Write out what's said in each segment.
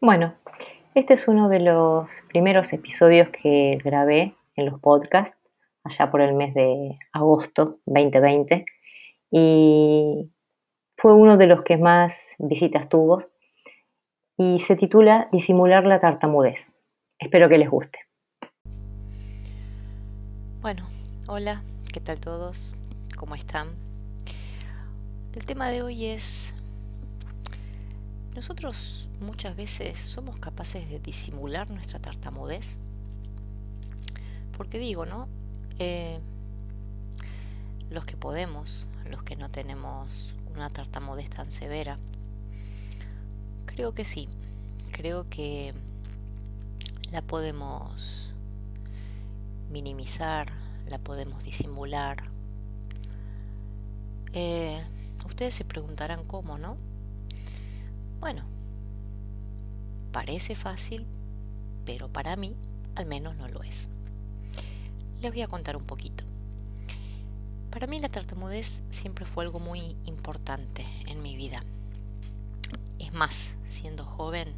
Bueno, este es uno de los primeros episodios que grabé en los podcasts allá por el mes de agosto 2020 y fue uno de los que más visitas tuvo y se titula Disimular la tartamudez. Espero que les guste. Bueno, hola, ¿qué tal todos? ¿Cómo están? El tema de hoy es, nosotros muchas veces somos capaces de disimular nuestra tartamudez. Porque digo, ¿no? Eh, los que podemos, los que no tenemos una tartamudez tan severa, creo que sí, creo que la podemos minimizar, la podemos disimular. Eh, ustedes se preguntarán cómo, ¿no? Bueno, parece fácil, pero para mí al menos no lo es. Les voy a contar un poquito. Para mí la tartamudez siempre fue algo muy importante en mi vida. Es más, siendo joven,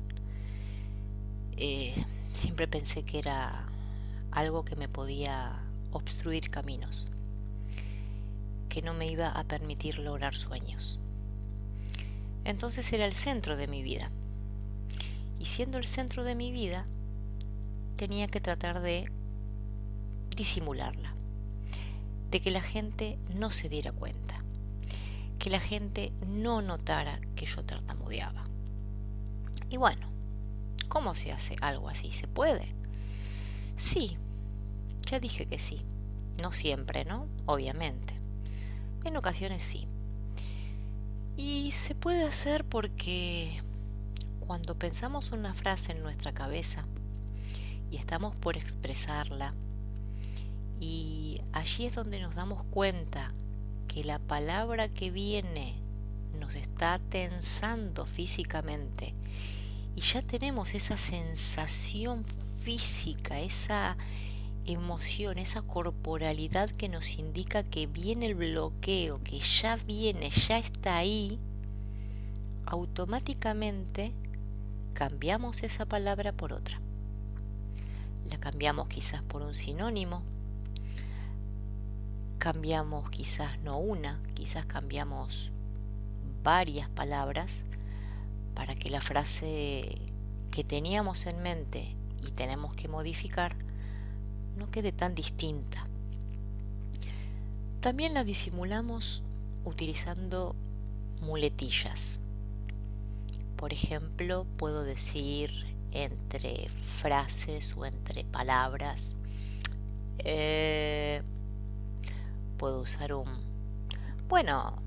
eh, siempre pensé que era algo que me podía obstruir caminos, que no me iba a permitir lograr sueños. Entonces era el centro de mi vida. Y siendo el centro de mi vida, tenía que tratar de disimularla, de que la gente no se diera cuenta, que la gente no notara que yo tartamudeaba. Y bueno, ¿cómo se hace algo así? ¿Se puede? Sí, ya dije que sí. No siempre, ¿no? Obviamente. En ocasiones sí. Y se puede hacer porque cuando pensamos una frase en nuestra cabeza y estamos por expresarla, y allí es donde nos damos cuenta que la palabra que viene nos está tensando físicamente y ya tenemos esa sensación física, esa emoción, esa corporalidad que nos indica que viene el bloqueo, que ya viene, ya está ahí, automáticamente cambiamos esa palabra por otra. La cambiamos quizás por un sinónimo, cambiamos quizás no una, quizás cambiamos varias palabras para que la frase que teníamos en mente y tenemos que modificar no quede tan distinta. También la disimulamos utilizando muletillas. Por ejemplo, puedo decir entre frases o entre palabras, eh, puedo usar un... Bueno,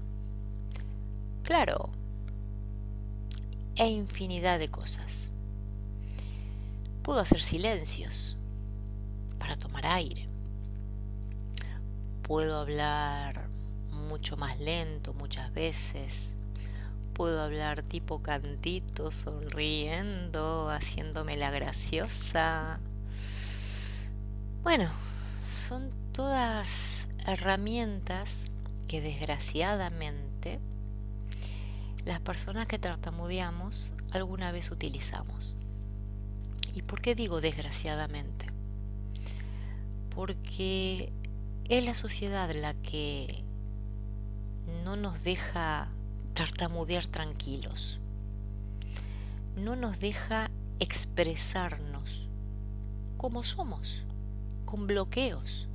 claro, e infinidad de cosas. Puedo hacer silencios para tomar aire. Puedo hablar mucho más lento muchas veces. Puedo hablar tipo cantito, sonriendo, haciéndome la graciosa. Bueno, son todas herramientas que desgraciadamente las personas que tartamudeamos alguna vez utilizamos. ¿Y por qué digo desgraciadamente? Porque es la sociedad la que no nos deja tartamudear tranquilos, no nos deja expresarnos como somos, con bloqueos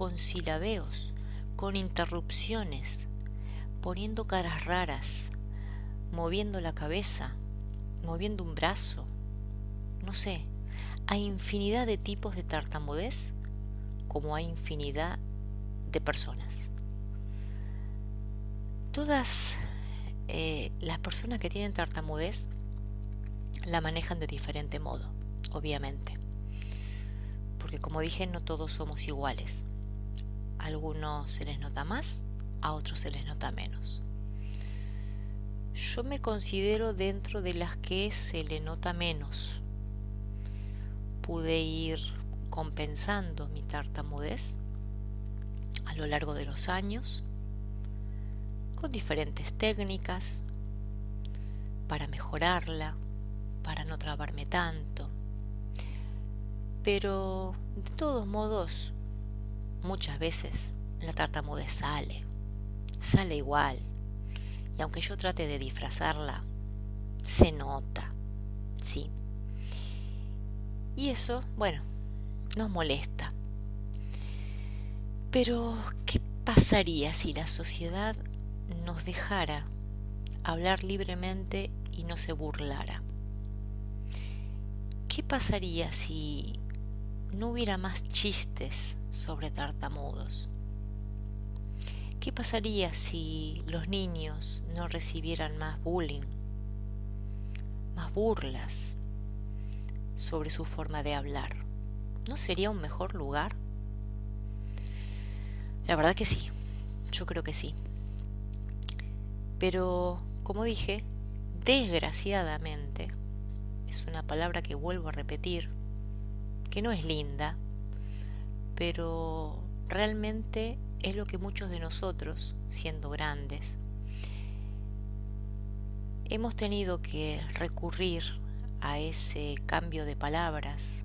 con silabeos, con interrupciones, poniendo caras raras, moviendo la cabeza, moviendo un brazo, no sé, hay infinidad de tipos de tartamudez como hay infinidad de personas. Todas eh, las personas que tienen tartamudez la manejan de diferente modo, obviamente. Porque como dije, no todos somos iguales algunos se les nota más, a otros se les nota menos. Yo me considero dentro de las que se le nota menos. Pude ir compensando mi tartamudez a lo largo de los años con diferentes técnicas para mejorarla, para no trabarme tanto. Pero de todos modos, muchas veces la tartamudez sale, sale igual. Y aunque yo trate de disfrazarla, se nota, sí. Y eso, bueno, nos molesta. Pero, ¿qué pasaría si la sociedad nos dejara hablar libremente y no se burlara? ¿Qué pasaría si no hubiera más chistes sobre tartamudos? ¿Qué pasaría si los niños no recibieran más bullying, más burlas sobre su forma de hablar? ¿No sería un mejor lugar? La verdad que sí, yo creo que sí. Pero, como dije, desgraciadamente, es una palabra que vuelvo a repetir, que no es linda, pero realmente es lo que muchos de nosotros, siendo grandes, hemos tenido que recurrir a ese cambio de palabras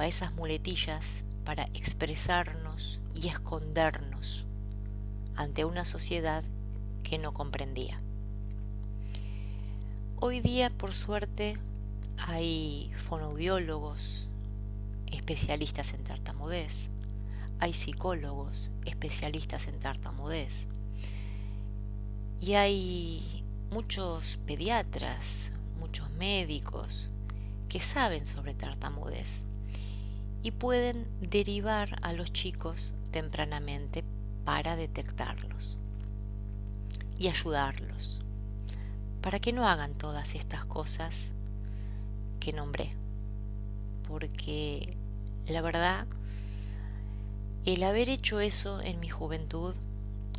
a esas muletillas para expresarnos y escondernos ante una sociedad que no comprendía. Hoy día, por suerte, hay fonoaudiólogos especialistas en tartamudez, hay psicólogos especialistas en tartamudez y hay muchos pediatras, muchos médicos que saben sobre tartamudez y pueden derivar a los chicos tempranamente para detectarlos y ayudarlos. Para que no hagan todas estas cosas que nombré porque la verdad el haber hecho eso en mi juventud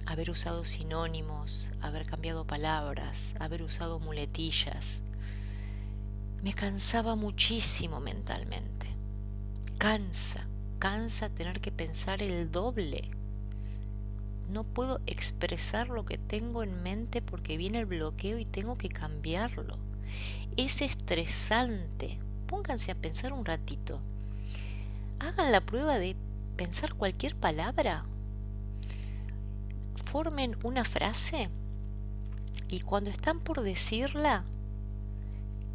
haber usado sinónimos, haber cambiado palabras, haber usado muletillas, me cansaba muchísimo mentalmente cansa, cansa tener que pensar el doble. No puedo expresar lo que tengo en mente porque viene el bloqueo y tengo que cambiarlo. Es estresante. Pónganse a pensar un ratito. Hagan la prueba de pensar cualquier palabra. Formen una frase y cuando están por decirla,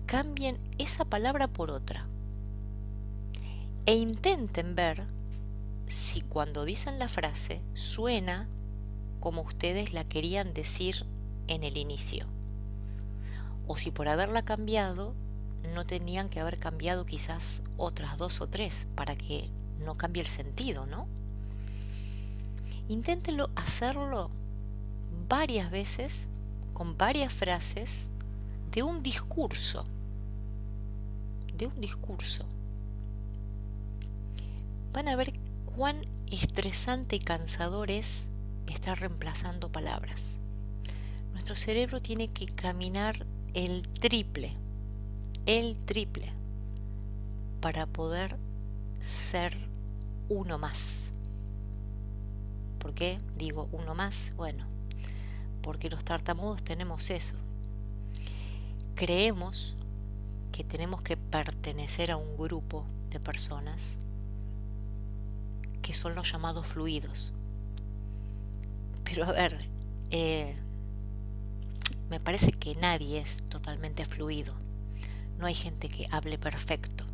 cambien esa palabra por otra e intenten ver si cuando dicen la frase suena como ustedes la querían decir en el inicio. O si por haberla cambiado no tenían que haber cambiado quizás otras dos o tres para que no cambie el sentido, ¿no? Inténtenlo hacerlo varias veces con varias frases de un discurso. De un discurso van a ver cuán estresante y cansador es estar reemplazando palabras. Nuestro cerebro tiene que caminar el triple, el triple, para poder ser uno más. ¿Por qué digo uno más? Bueno, porque los tartamudos tenemos eso. Creemos que tenemos que pertenecer a un grupo de personas que son los llamados fluidos. Pero a ver, eh, me parece que nadie es totalmente fluido. No hay gente que hable perfecto.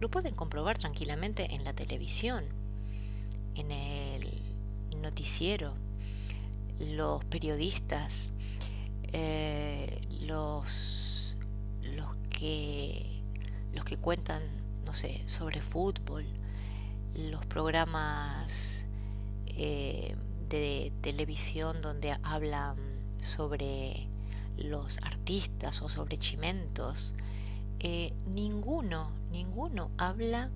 Lo pueden comprobar tranquilamente en la televisión, en el noticiero, los periodistas, eh, los, los, que, los que cuentan, no sé, sobre fútbol, los programas eh, de televisión donde hablan sobre los artistas o sobre chimentos, eh, ninguno, ninguno habla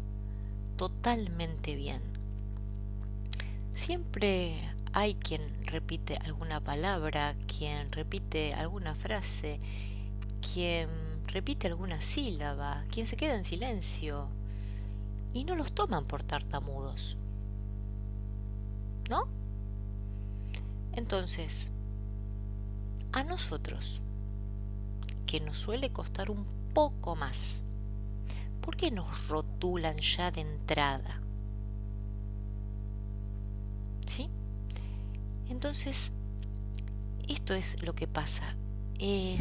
totalmente bien. Siempre hay quien repite alguna palabra, quien repite alguna frase, quien repite alguna sílaba, quien se queda en silencio, y no los toman por tartamudos. ¿No? Entonces, a nosotros, que nos suele costar un poco más. ¿Por qué nos rotulan ya de entrada? ¿Sí? Entonces, esto es lo que pasa. Eh,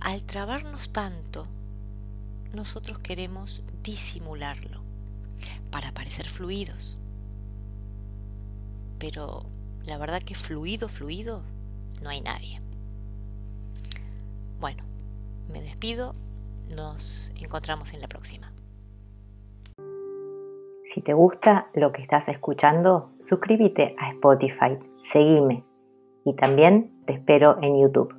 al trabarnos tanto, nosotros queremos disimularlo para parecer fluidos. Pero la verdad que fluido, fluido, no hay nadie. Bueno, me despido, nos encontramos en la próxima. Si te gusta lo que estás escuchando, suscríbete a Spotify, seguime y también te espero en YouTube.